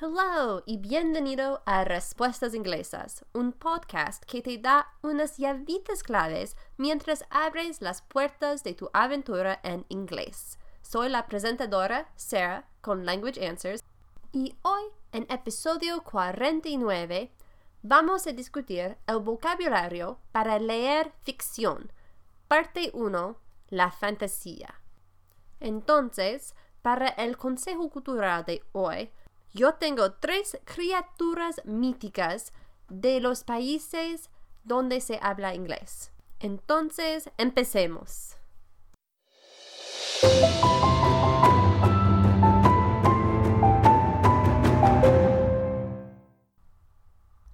Hello y bienvenido a Respuestas Inglesas, un podcast que te da unas llavitas claves mientras abres las puertas de tu aventura en inglés. Soy la presentadora Sarah con Language Answers y hoy, en episodio 49, vamos a discutir el vocabulario para leer ficción. Parte 1. La fantasía. Entonces, para el consejo cultural de hoy, yo tengo tres criaturas míticas de los países donde se habla inglés. Entonces, empecemos.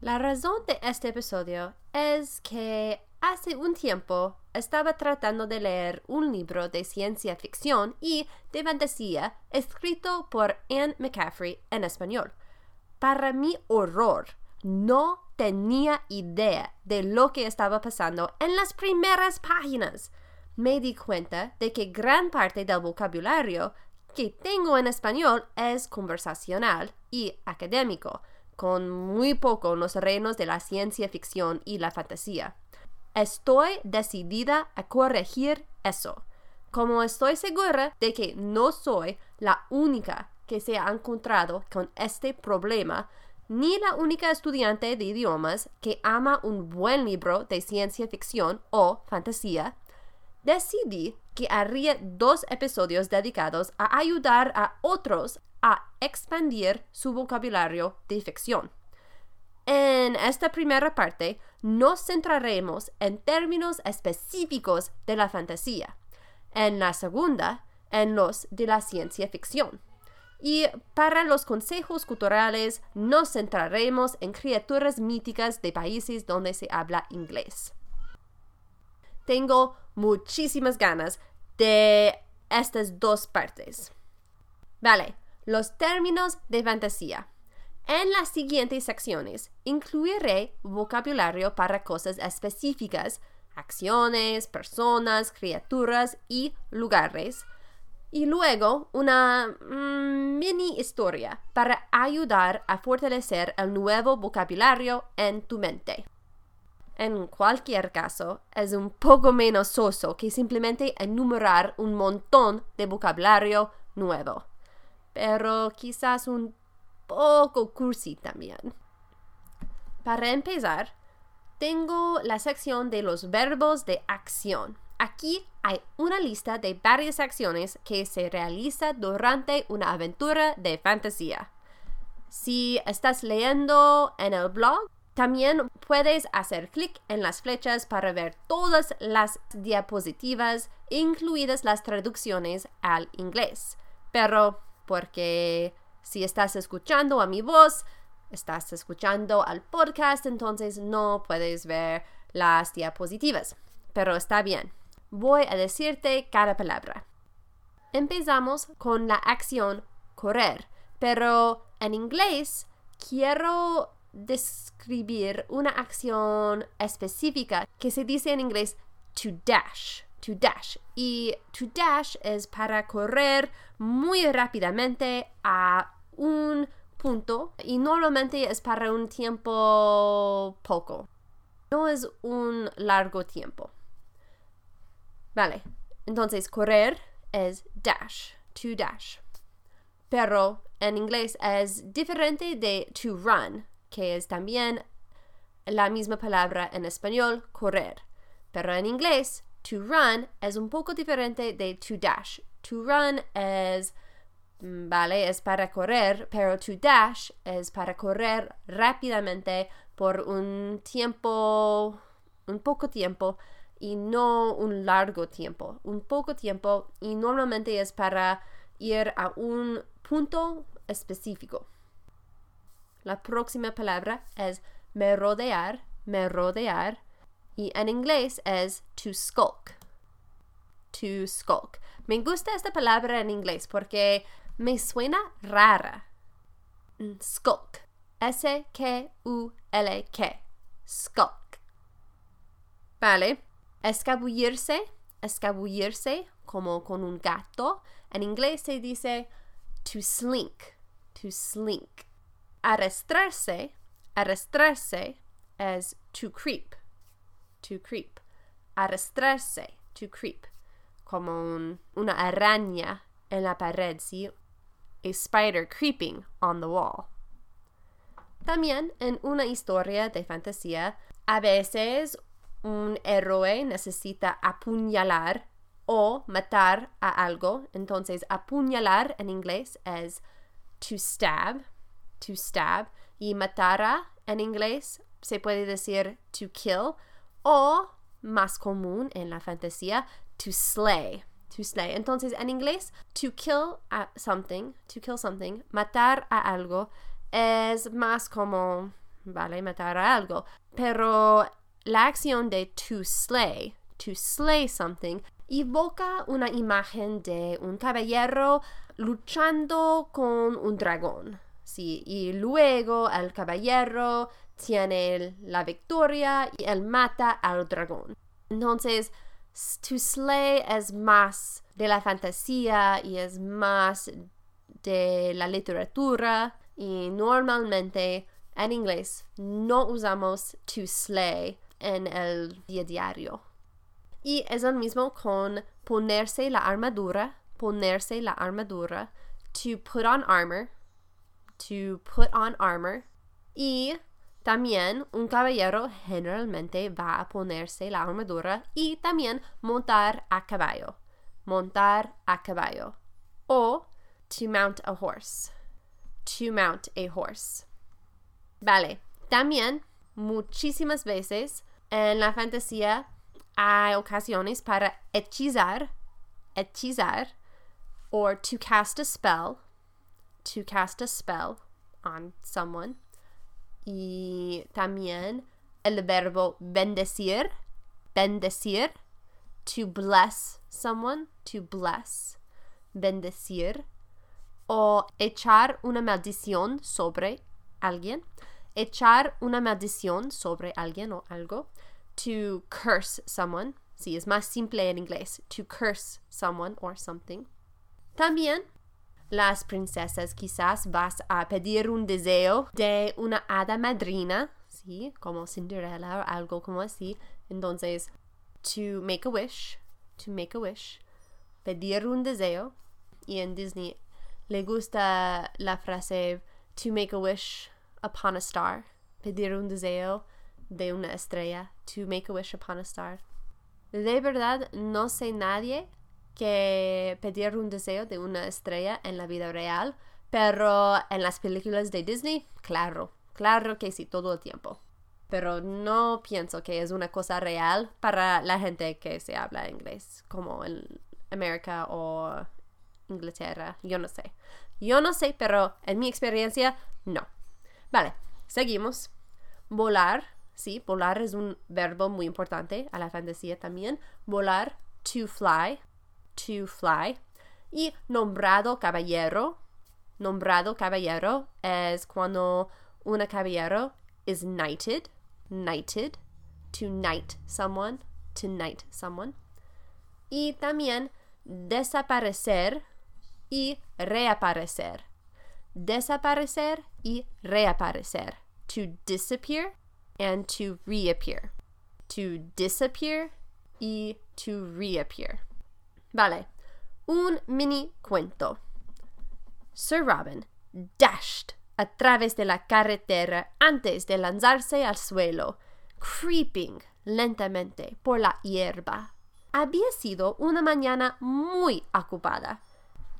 La razón de este episodio es que hace un tiempo estaba tratando de leer un libro de ciencia ficción y de fantasía escrito por Anne McCaffrey en español. Para mi horror, no tenía idea de lo que estaba pasando en las primeras páginas. Me di cuenta de que gran parte del vocabulario que tengo en español es conversacional y académico, con muy poco en los reinos de la ciencia ficción y la fantasía. Estoy decidida a corregir eso, como estoy segura de que no soy la única que se ha encontrado con este problema, ni la única estudiante de idiomas que ama un buen libro de ciencia ficción o fantasía, decidí que haría dos episodios dedicados a ayudar a otros a expandir su vocabulario de ficción. En esta primera parte nos centraremos en términos específicos de la fantasía. En la segunda, en los de la ciencia ficción. Y para los consejos culturales nos centraremos en criaturas míticas de países donde se habla inglés. Tengo muchísimas ganas de estas dos partes. Vale, los términos de fantasía. En las siguientes secciones incluiré vocabulario para cosas específicas, acciones, personas, criaturas y lugares. Y luego una mm, mini historia para ayudar a fortalecer el nuevo vocabulario en tu mente. En cualquier caso, es un poco menos soso que simplemente enumerar un montón de vocabulario nuevo, pero quizás un poco cursi también. Para empezar, tengo la sección de los verbos de acción. Aquí hay una lista de varias acciones que se realiza durante una aventura de fantasía. Si estás leyendo en el blog, también puedes hacer clic en las flechas para ver todas las diapositivas, incluidas las traducciones al inglés. Pero porque si estás escuchando a mi voz, estás escuchando al podcast, entonces no puedes ver las diapositivas. Pero está bien. Voy a decirte cada palabra. Empezamos con la acción correr, pero en inglés quiero describir una acción específica que se dice en inglés to dash to dash. Y to dash es para correr muy rápidamente a un punto y normalmente es para un tiempo poco. No es un largo tiempo. Vale, entonces correr es dash, to dash. Pero en inglés es diferente de to run, que es también la misma palabra en español, correr. Pero en inglés To run es un poco diferente de to dash. To run es, vale, es para correr, pero to dash es para correr rápidamente por un tiempo, un poco tiempo y no un largo tiempo. Un poco tiempo y normalmente es para ir a un punto específico. La próxima palabra es me rodear, me rodear y en inglés es to skulk. To skulk. Me gusta esta palabra en inglés porque me suena rara. Skulk. S-K-U-L-K. Skulk. Vale. Escabullirse. Escabullirse como con un gato. En inglés se dice to slink. To slink. arrastrarse, arrastrarse es to creep, to creep. Arrastrarse, to creep. Como un- una araña en la pared, ¿sí? A spider creeping on the wall. También en una historia de fantasía, a veces un héroe necesita apuñalar o matar a algo. Entonces, apuñalar en inglés es to stab, to stab. Y matar en inglés se puede decir to kill o más común en la fantasía, to slay. To slay. Entonces, en inglés, to kill something, to kill something, matar a algo, es más como, vale, matar a algo. Pero la acción de to slay, to slay something, evoca una imagen de un caballero luchando con un dragón. Sí, y luego el caballero tiene la victoria y él mata al dragón. Entonces, to slay es más de la fantasía y es más de la literatura y normalmente en inglés no usamos to slay en el día diario. Y es el mismo con ponerse la armadura, ponerse la armadura, to put on armor, to put on armor. Y también un caballero generalmente va a ponerse la armadura y también montar a caballo, montar a caballo. O to mount a horse, to mount a horse. Vale, también muchísimas veces en la fantasía hay ocasiones para hechizar, hechizar, or to cast a spell, to cast a spell on someone. Y también el verbo bendecir, bendecir, to bless someone, to bless, bendecir, o echar una maldición sobre alguien, echar una maldición sobre alguien o algo, to curse someone, sí, es más simple en inglés, to curse someone or something. También las princesas quizás vas a pedir un deseo de una hada madrina, sí, como Cinderella o algo como así. Entonces, to make a wish, to make a wish, pedir un deseo. Y en Disney le gusta la frase to make a wish upon a star, pedir un deseo de una estrella, to make a wish upon a star. De verdad, no sé nadie que pedir un deseo de una estrella en la vida real, pero en las películas de Disney, claro, claro que sí, todo el tiempo. Pero no pienso que es una cosa real para la gente que se habla inglés, como en América o Inglaterra, yo no sé. Yo no sé, pero en mi experiencia, no. Vale, seguimos. Volar, sí, volar es un verbo muy importante a la fantasía también. Volar, to fly, to fly. Y nombrado caballero, nombrado caballero es cuando una caballero is knighted, knighted, to knight someone, to knight someone. Y también desaparecer y reaparecer. Desaparecer y reaparecer. To disappear and to reappear. To disappear y to reappear. Vale, un mini cuento. Sir Robin dashed a través de la carretera antes de lanzarse al suelo, creeping lentamente por la hierba. Había sido una mañana muy ocupada.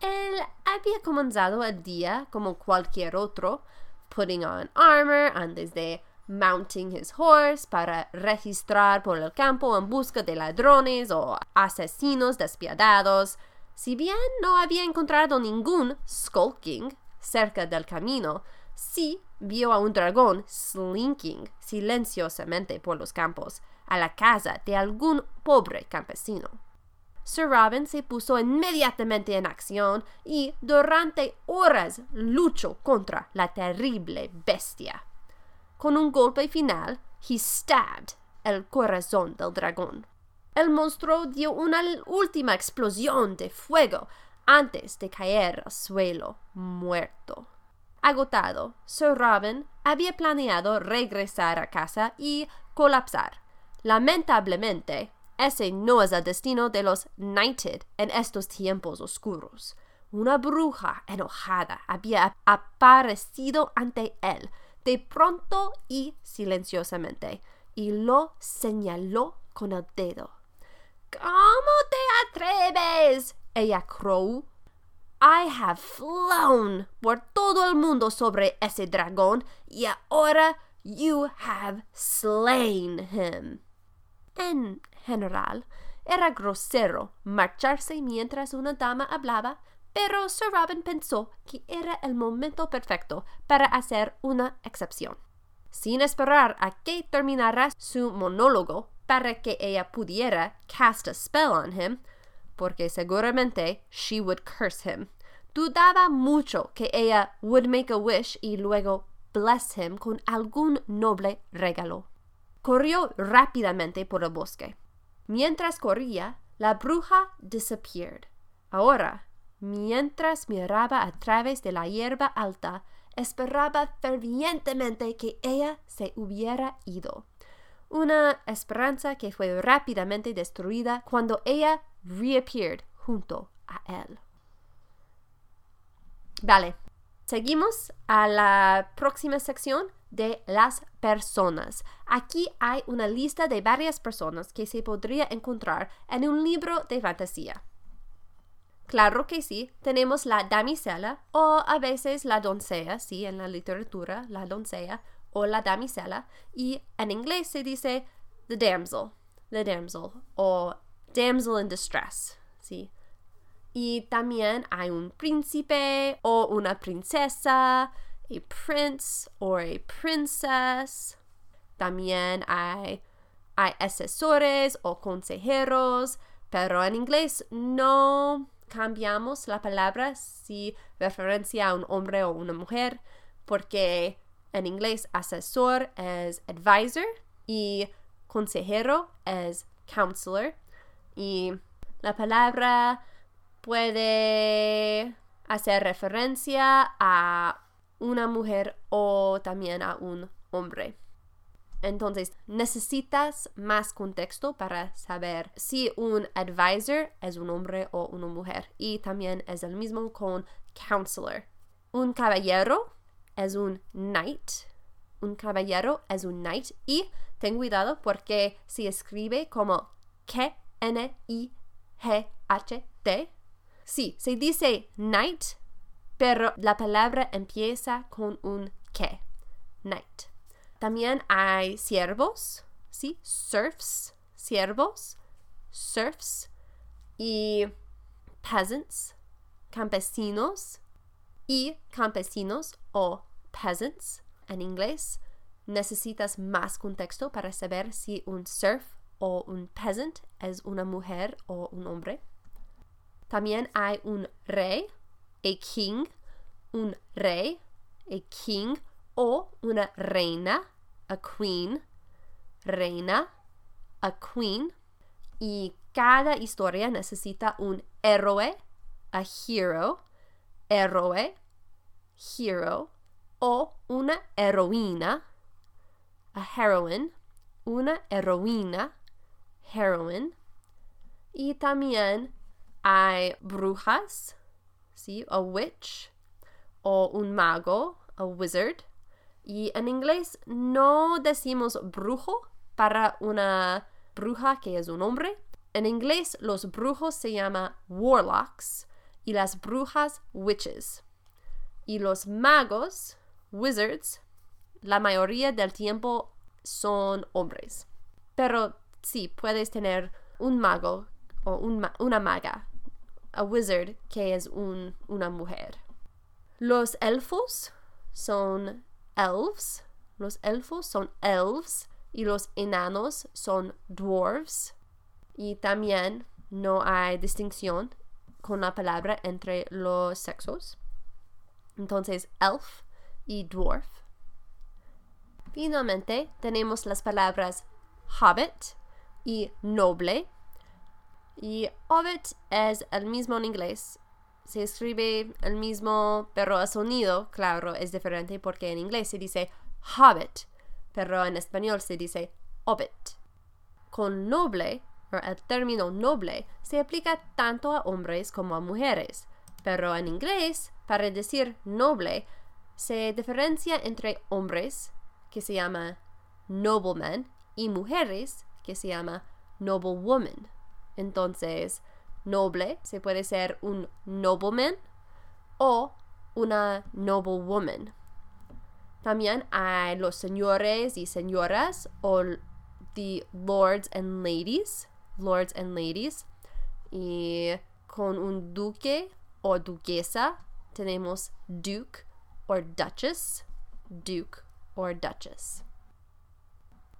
Él había comenzado el día como cualquier otro, putting on armor antes de mounting his horse para registrar por el campo en busca de ladrones o asesinos despiadados. Si bien no había encontrado ningún skulking cerca del camino, sí vio a un dragón slinking silenciosamente por los campos a la casa de algún pobre campesino. Sir Robin se puso inmediatamente en acción y durante horas luchó contra la terrible bestia. Con un golpe final, he stabbed el corazón del dragón. El monstruo dio una última explosión de fuego antes de caer al suelo muerto. Agotado, Sir Robin había planeado regresar a casa y colapsar. Lamentablemente, ese no es el destino de los Knighted en estos tiempos oscuros. Una bruja enojada había aparecido ante él, de pronto y silenciosamente, y lo señaló con el dedo. ¿Cómo te atreves? Ella crow. I have flown por todo el mundo sobre ese dragón y ahora you have slain him. En general, era grosero marcharse mientras una dama hablaba, pero Sir Robin pensó que era el momento perfecto para hacer una excepción. Sin esperar a que terminara su monólogo para que ella pudiera cast a spell on him, porque seguramente she would curse him. Dudaba mucho que ella would make a wish y luego bless him con algún noble regalo. Corrió rápidamente por el bosque. Mientras corría, la bruja disappeared. Ahora, mientras miraba a través de la hierba alta, esperaba fervientemente que ella se hubiera ido. Una esperanza que fue rápidamente destruida cuando ella reappeared junto a él. Vale, seguimos a la próxima sección de las personas. Aquí hay una lista de varias personas que se podría encontrar en un libro de fantasía. Claro que sí, tenemos la damisela o a veces la doncella, sí, en la literatura, la doncella o la damisela, y en inglés se dice the damsel, the damsel o damsel in distress, sí. Y también hay un príncipe o una princesa, a prince or a princess. También hay, hay asesores o consejeros, pero en inglés no cambiamos la palabra si referencia a un hombre o una mujer, porque en inglés asesor es advisor y consejero es counselor. Y la palabra puede hacer referencia a una mujer o también a un hombre. Entonces, necesitas más contexto para saber si un advisor es un hombre o una mujer. Y también es el mismo con counselor. Un caballero es un knight. Un caballero es un knight. Y ten cuidado porque se escribe como K-N-I-G-H-T. Sí, se dice knight, pero la palabra empieza con un K. Knight. También hay siervos, ¿sí? Serfs, siervos, serfs y peasants, campesinos y campesinos o peasants en inglés. Necesitas más contexto para saber si un serf o un peasant es una mujer o un hombre. También hay un rey, a king, un rey, a king o una reina, a queen, reina, a queen. Y cada historia necesita un héroe, a hero, héroe, hero, o una heroína, a heroine, una heroína, heroine. Y también hay brujas, ¿sí? A witch, o un mago, a wizard. Y en inglés no decimos brujo para una bruja que es un hombre. En inglés los brujos se llaman warlocks y las brujas witches. Y los magos, wizards, la mayoría del tiempo son hombres. Pero sí, puedes tener un mago o una maga, a wizard que es una mujer. Los elfos son elves, los elfos son elves y los enanos son dwarves. Y también no hay distinción con la palabra entre los sexos. Entonces, elf y dwarf. Finalmente, tenemos las palabras hobbit y noble. Y hobbit es el mismo en inglés. Se escribe el mismo, pero el sonido, claro, es diferente porque en inglés se dice hobbit, pero en español se dice hobbit. Con noble, el término noble, se aplica tanto a hombres como a mujeres, pero en inglés, para decir noble, se diferencia entre hombres, que se llama nobleman, y mujeres, que se llama noblewoman. Entonces, noble se puede ser un nobleman o una noblewoman. También hay los señores y señoras o the lords and ladies, lords and ladies. Y con un duque o duquesa tenemos duke or duchess, duke or duchess.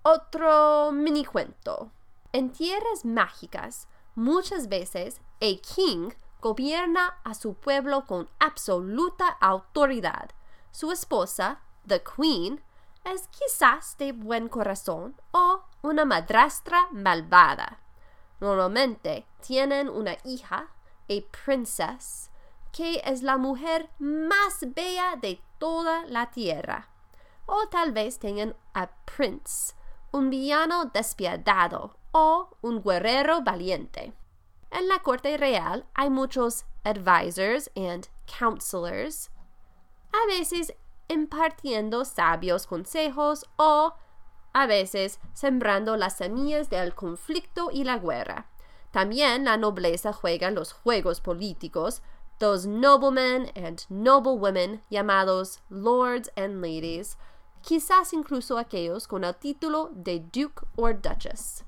Otro mini cuento. En tierras mágicas, muchas veces el king gobierna a su pueblo con absoluta autoridad. Su esposa, the queen, es quizás de buen corazón o una madrastra malvada. Normalmente tienen una hija, a princess, que es la mujer más bella de toda la tierra. O tal vez tengan a prince, un villano despiadado o un guerrero valiente. En la corte real hay muchos advisors and counselors, a veces impartiendo sabios consejos o a veces sembrando las semillas del conflicto y la guerra. También la nobleza juega los juegos políticos, los noblemen and noblewomen llamados lords and ladies, quizás incluso aquellos con el título de duke or duchess.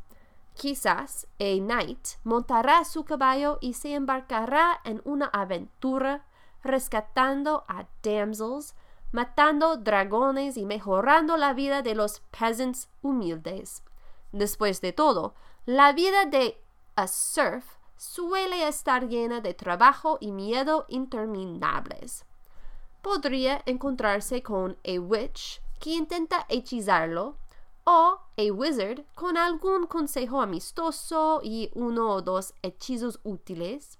Quizás a knight montará su caballo y se embarcará en una aventura rescatando a damsels, matando dragones y mejorando la vida de los peasants humildes. Después de todo, la vida de a serf suele estar llena de trabajo y miedo interminables. Podría encontrarse con a witch que intenta hechizarlo o a wizard con algún consejo amistoso y uno o dos hechizos útiles.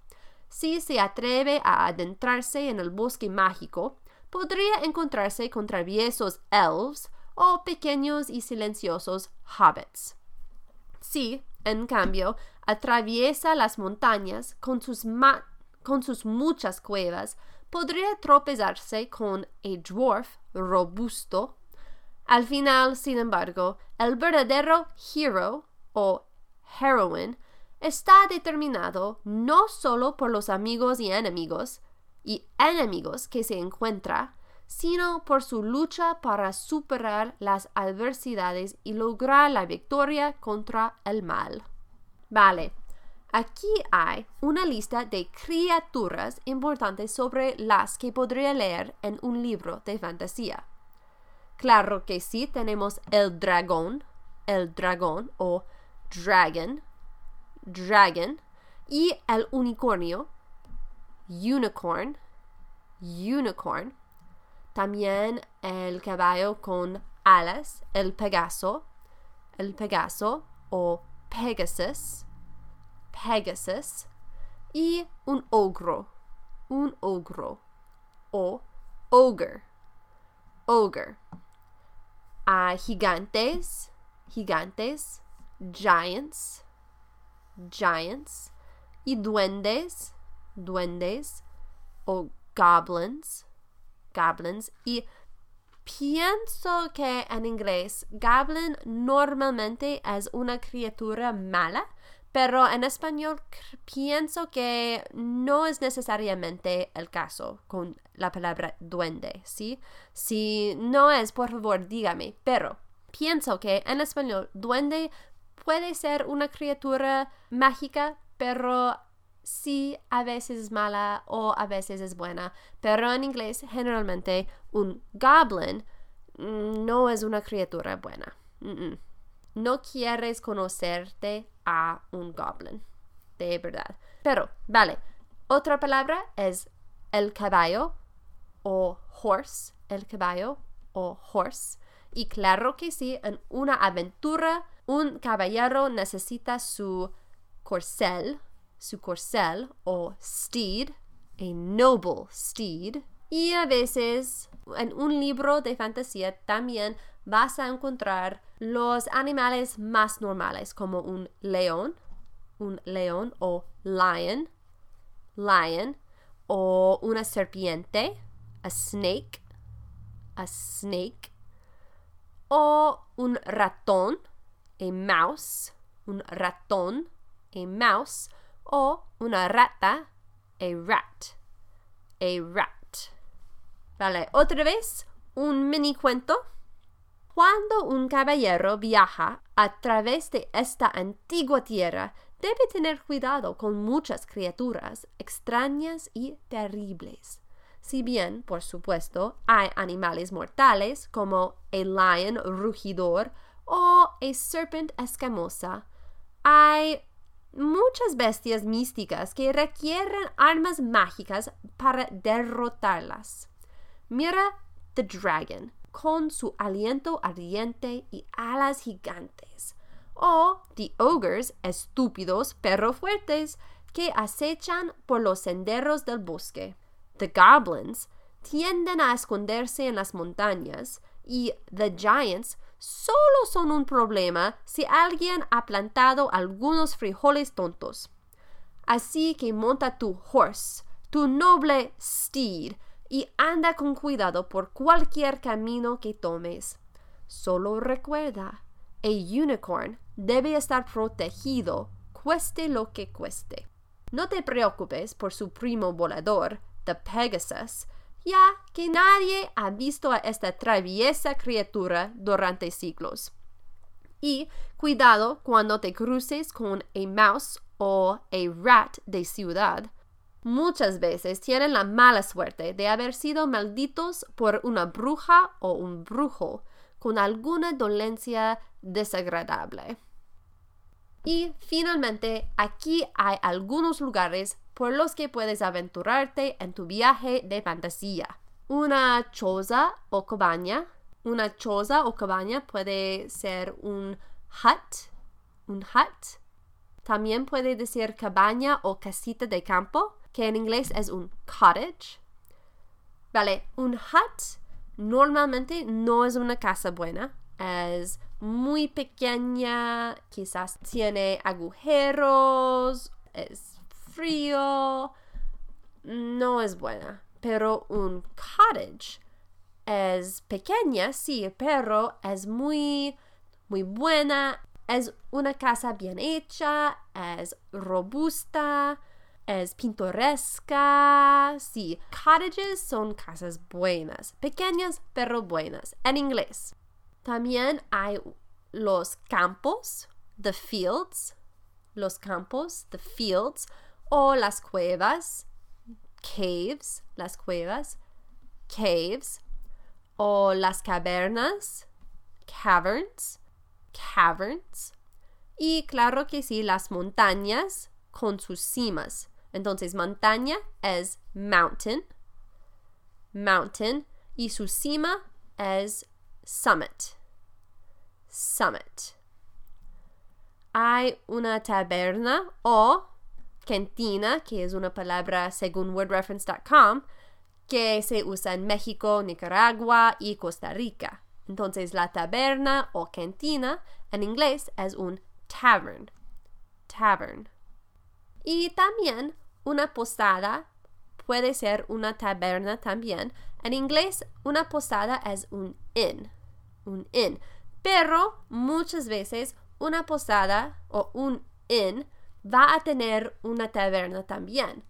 Si se atreve a adentrarse en el bosque mágico, podría encontrarse con traviesos elves o pequeños y silenciosos hobbits. Si, en cambio, atraviesa las montañas con sus, con sus muchas cuevas, podría tropezarse con a dwarf robusto. Al final, sin embargo, el verdadero hero o heroine está determinado no solo por los amigos y enemigos y enemigos que se encuentra, sino por su lucha para superar las adversidades y lograr la victoria contra el mal. Vale, aquí hay una lista de criaturas importantes sobre las que podría leer en un libro de fantasía. Claro que sí, tenemos el dragón, el dragón o dragon, dragon, y el unicornio, unicorn, unicorn. También el caballo con alas, el pegaso, el pegaso o Pegasus, Pegasus y un ogro, un ogro o ogre, ogre. Hay gigantes, gigantes, giants, giants y duendes, duendes o goblins, goblins y Pienso que en inglés goblin normalmente es una criatura mala, pero en español pienso que no es necesariamente el caso con la palabra duende, ¿sí? Si no es, por favor, dígame, pero pienso que en español duende puede ser una criatura mágica, pero sí a veces es mala o a veces es buena, pero en inglés generalmente un goblin no es una criatura buena. No quieres conocerte a un goblin, de verdad. Pero, vale, otra palabra es el caballo o horse, el caballo o horse. Y claro que sí, en una aventura, un caballero necesita su corcel, su corcel o steed, a noble steed. Y a veces en un libro de fantasía también vas a encontrar los animales más normales como un león, un león o lion, lion, o una serpiente, a snake, a snake, o un ratón, a mouse, un ratón, a mouse, o una rata, a rat, a rat. Vale, otra vez un mini cuento. Cuando un caballero viaja a través de esta antigua tierra, debe tener cuidado con muchas criaturas extrañas y terribles. Si bien, por supuesto, hay animales mortales como el lion rugidor o a serpent escamosa, hay muchas bestias místicas que requieren armas mágicas para derrotarlas. Mira The Dragon, con su aliento ardiente y alas gigantes o The Ogres, estúpidos pero fuertes, que acechan por los senderos del bosque. The Goblins tienden a esconderse en las montañas y The Giants solo son un problema si alguien ha plantado algunos frijoles tontos. Así que monta tu horse, tu noble steed, y anda con cuidado por cualquier camino que tomes. Solo recuerda, a unicorn debe estar protegido, cueste lo que cueste. No te preocupes por su primo volador, the Pegasus, ya que nadie ha visto a esta traviesa criatura durante siglos. Y cuidado cuando te cruces con a mouse o a rat de ciudad. Muchas veces tienen la mala suerte de haber sido malditos por una bruja o un brujo con alguna dolencia desagradable. Y finalmente, aquí hay algunos lugares por los que puedes aventurarte en tu viaje de fantasía. Una choza o cabaña. Una choza o cabaña puede ser un hut, un hut. También puede decir cabaña o casita de campo, que en inglés es un cottage. Vale, un hut normalmente no es una casa buena, es muy pequeña, quizás tiene agujeros, es frío, no es buena. Pero un cottage es pequeña, sí, pero es muy, muy buena. Es una casa bien hecha, es robusta, es pintoresca. Sí, cottages son casas buenas, pequeñas pero buenas, en inglés. También hay los campos, the fields, los campos, the fields, o las cuevas, caves, las cuevas, caves, o las cavernas, caverns, caverns, y claro que sí, las montañas con sus cimas. Entonces, montaña es mountain, mountain, y su cima es summit, summit. Hay una taberna o cantina, que es una palabra según wordreference.com, que se usa en México, Nicaragua y Costa Rica. Entonces la taberna o cantina en inglés es un tavern. Tavern. Y también una posada puede ser una taberna también. En inglés una posada es un inn. Un inn. Pero muchas veces una posada o un inn va a tener una taberna también.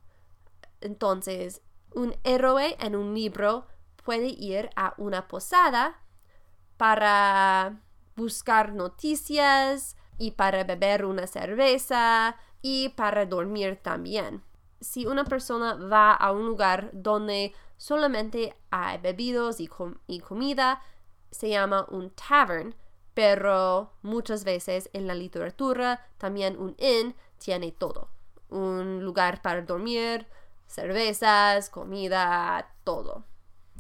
Entonces, un héroe en un libro puede ir a una posada para buscar noticias y para beber una cerveza y para dormir también. Si una persona va a un lugar donde solamente hay bebidos y, comida, se llama un tavern, pero muchas veces en la literatura también un inn tiene todo. Un lugar para dormir, cervezas, comida, todo.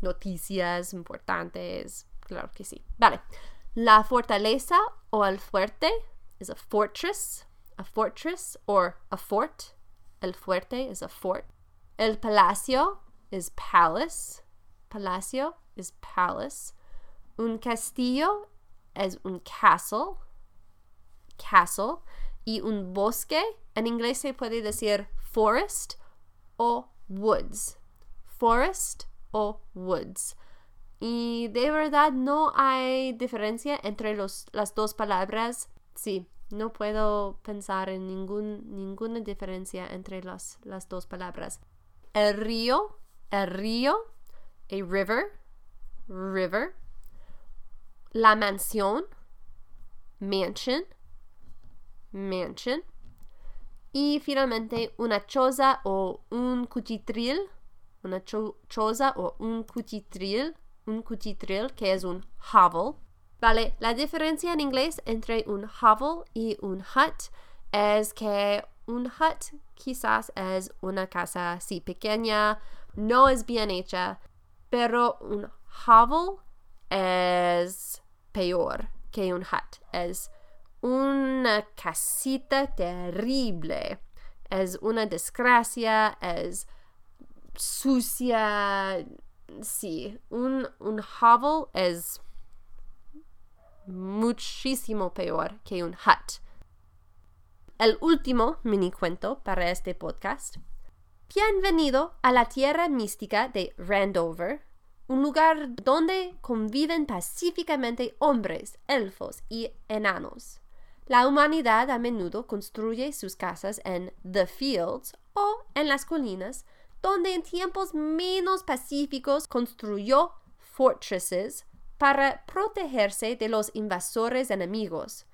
Noticias importantes, claro que sí. Vale. La fortaleza o el fuerte es a fortress, a fortress or a fort. El fuerte es a fort. El palacio is palace. Palacio is palace. Un castillo es un castle. Castle. Y un bosque, en inglés se puede decir forest o woods. Forest o woods. Y de verdad no hay diferencia entre los, las dos palabras. Sí, no puedo pensar en ningún, ninguna diferencia entre las, las dos palabras. El río, el río, a river, river. La mansión, mansion, mansion. Y finalmente una choza o un cuchitril, una choza o un cuchitril, un cuchitril que es un hovel. Vale, la diferencia en inglés entre un hovel y un hut es que un hut quizás es una casa así pequeña, no es bien hecha, pero un hovel es peor que un hut. Es una casita terrible. Es una desgracia, es sucia. Sí, un, un hovel es muchísimo peor que un hut. El último mini cuento para este podcast. Bienvenido a la tierra mística de Randover, un lugar donde conviven pacíficamente hombres, elfos y enanos. La humanidad a menudo construye sus casas en the fields o en las colinas, donde en tiempos menos pacíficos construyó fortresses para protegerse de los invasores enemigos.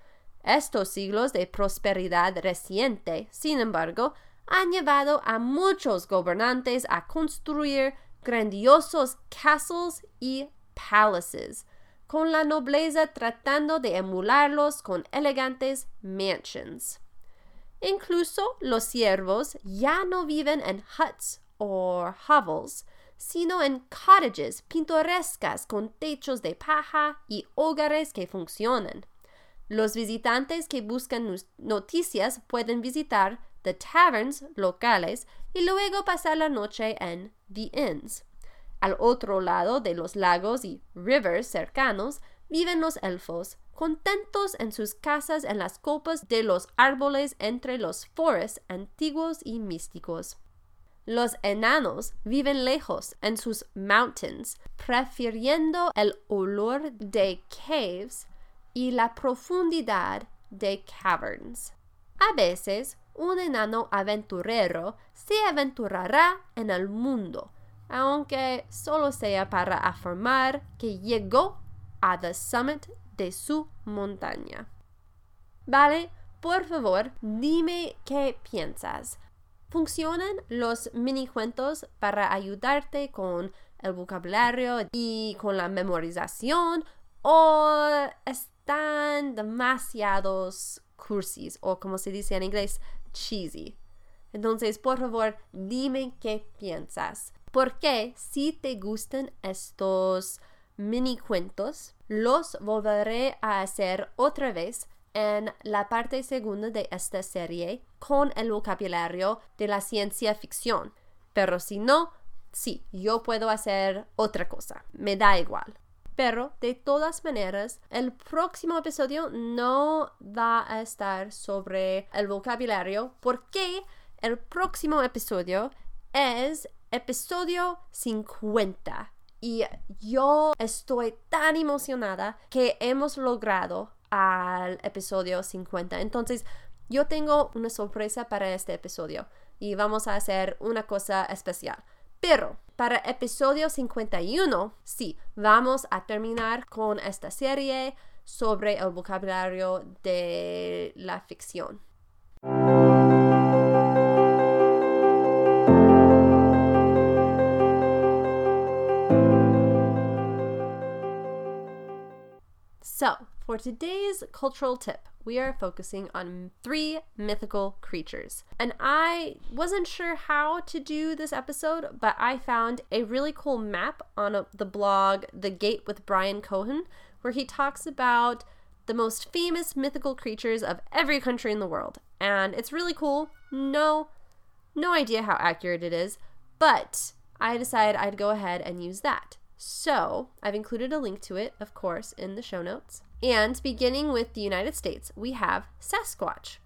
Estos siglos de prosperidad reciente, sin embargo, han llevado a muchos gobernantes a construir grandiosos castles y palaces, con la nobleza tratando de emularlos con elegantes mansions. Incluso los siervos ya no viven en huts o hovels, sino en cottages pintorescas con techos de paja y hogares que funcionan. Los visitantes que buscan noticias pueden visitar the taverns locales y luego pasar la noche en the inns. Al otro lado de los lagos y rivers cercanos viven los elfos, contentos en sus casas en las copas de los árboles entre los forests antiguos y místicos. Los enanos viven lejos en sus mountains, prefiriendo el olor de caves y la profundidad de caverns. A veces, un enano aventurero se aventurará en el mundo, aunque solo sea para afirmar que llegó a the summit de su montaña. Vale, por favor, dime qué piensas. ¿Funcionan los mini cuentos para ayudarte con el vocabulario y con la memorización o están demasiados cursis o como se dice en inglés cheesy? Entonces, por favor, dime qué piensas. Porque si te gustan estos mini cuentos, los volveré a hacer otra vez en la parte segunda de esta serie con el vocabulario de la ciencia ficción. Pero si no, sí, yo puedo hacer otra cosa. Me da igual. Pero de todas maneras, el próximo episodio no va a estar sobre el vocabulario porque el próximo episodio es episodio 50. Y yo estoy tan emocionada que hemos logrado al episodio 50. Entonces, yo tengo una sorpresa para este episodio y vamos a hacer una cosa especial. Pero para episodio 51, sí, vamos a terminar con esta serie sobre el vocabulario de la ficción. So, for today's cultural tip, we are focusing on three mythical creatures. And I wasn't sure how to do this episode, but I found a really cool map on a, the blog The Gate with Brian Cohen, where he talks about the most famous mythical creatures of every country in the world. And it's really cool. No, no idea how accurate it is, But I decided I'd go ahead and use that. So I've included a link to it, of course, in the show notes. And beginning with the United States, we have Sasquatch,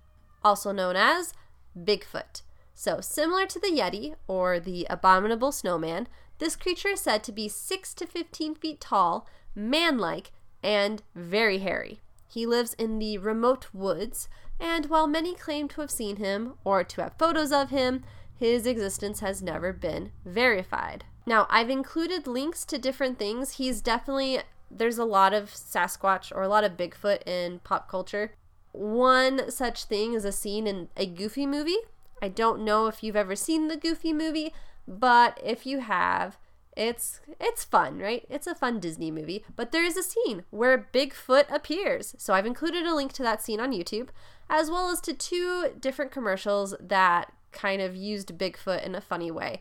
also known as Bigfoot. So, similar to the Yeti or the abominable snowman, this creature is said to be 6 to 15 feet tall, man like, and very hairy. He lives in the remote woods, and while many claim to have seen him or to have photos of him, his existence has never been verified. Now, I've included links to different things. He's definitely, there's a lot of Sasquatch or a lot of Bigfoot in pop culture. One such thing is a scene in a Goofy movie. I don't know if you've ever seen the Goofy movie, but if you have, it's it's fun, right? It's a fun Disney movie, but there is a scene where Bigfoot appears. So I've included a link to that scene on YouTube, as well as to two different commercials that kind of used Bigfoot in a funny way.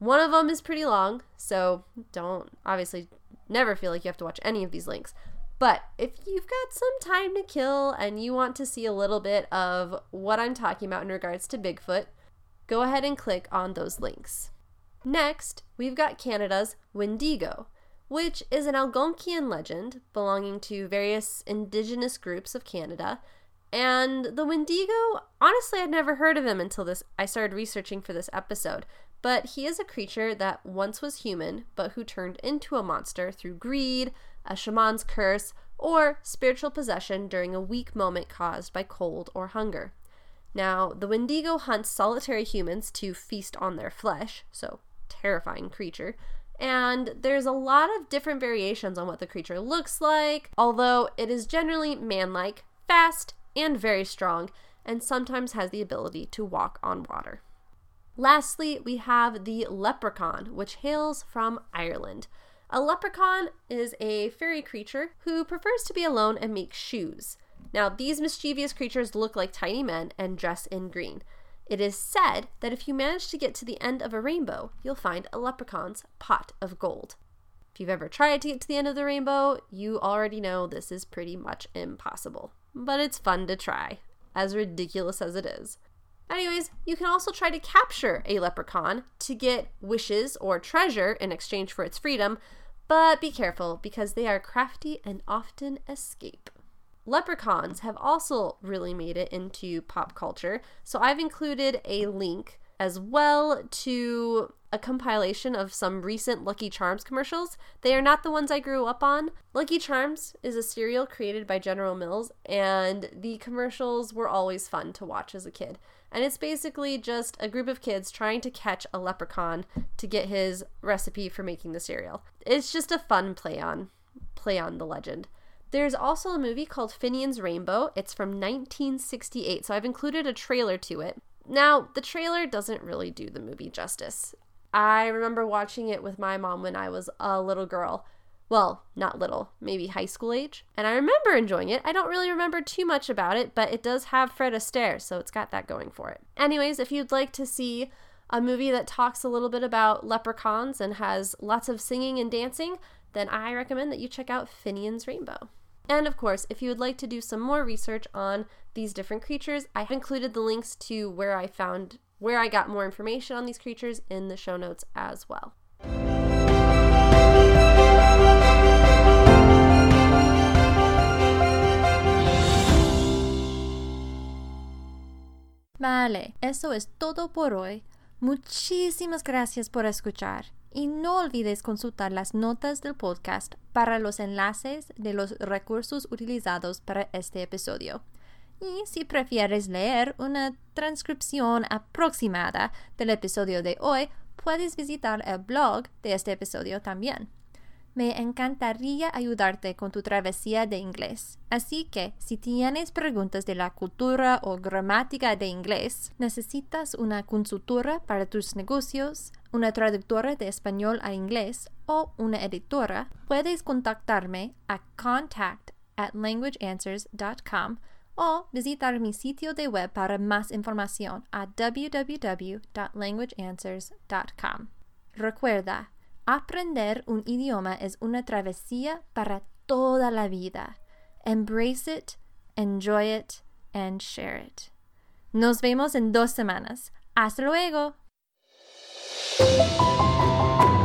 One of them is pretty long, so don't obviously never feel like you have to watch any of these links. But if you've got some time to kill and you want to see a little bit of what I'm talking about in regards to Bigfoot, go ahead and click on those links. Next, we've got Canada's Wendigo, which is an Algonquian legend belonging to various indigenous groups of Canada. And the Wendigo, honestly, I'd never heard of him until this I started researching for this episode. But he is a creature that once was human, but who turned into a monster through greed, a shaman's curse, or spiritual possession during a weak moment caused by cold or hunger. Now, the Wendigo hunts solitary humans to feast on their flesh, so terrifying creature. And there's a lot of different variations on what the creature looks like, although it is generally manlike, fast, and very strong, and sometimes has the ability to walk on water. Lastly, we have the leprechaun, which hails from Ireland. A leprechaun is a fairy creature who prefers to be alone and make shoes. Now, these mischievous creatures look like tiny men and dress in green. It is said that if you manage to get to the end of a rainbow, you'll find a leprechaun's pot of gold. If you've ever tried to get to the end of the rainbow, you already know this is pretty much impossible. But it's fun to try, as ridiculous as it is. Anyways, you can also try to capture a leprechaun to get wishes or treasure in exchange for its freedom, but be careful because they are crafty and often escape. Leprechauns have also really made it into pop culture, so I've included a link as well to a compilation of some recent Lucky Charms commercials. They are not the ones I grew up on. Lucky Charms is a cereal created by General Mills, and the commercials were always fun to watch as a kid. And it's basically just a group of kids trying to catch a leprechaun to get his recipe for making the cereal. It's just a fun play on play on the legend. There's also a movie called Finian's Rainbow. It's from 1968, so I've included a trailer to it. Now, the trailer doesn't really do the movie justice. I remember watching it with my mom when I was a little girl, well, not little, maybe high school age. And I remember enjoying it. I don't really remember too much about it, but it does have Fred Astaire, so it's got that going for it. Anyways, if you'd like to see a movie that talks a little bit about leprechauns and has lots of singing and dancing, then I recommend that you check out Finian's Rainbow. And of course, if you would like to do some more research on these different creatures, I've included the links to where I found where I got more information on these creatures in the show notes as well. Vale, eso es todo por hoy. Muchísimas gracias por escuchar y no olvides consultar las notas del podcast para los enlaces de los recursos utilizados para este episodio. Y si prefieres leer una transcripción aproximada del episodio de hoy, puedes visitar el blog de este episodio también. Me encantaría ayudarte con tu travesía de inglés. Así que si tienes preguntas de la cultura o gramática de inglés, necesitas una consultora para tus negocios, una traductora de español a inglés o una editora, puedes contactarme a contact at languageanswers.com o visitar mi sitio de web para más información a www.languageanswers.com. Recuerda, Aprender un idioma es una travesía para toda la vida. Embrace it, enjoy it, and share it. Nos vemos en dos semanas. Hasta luego.《あっ!》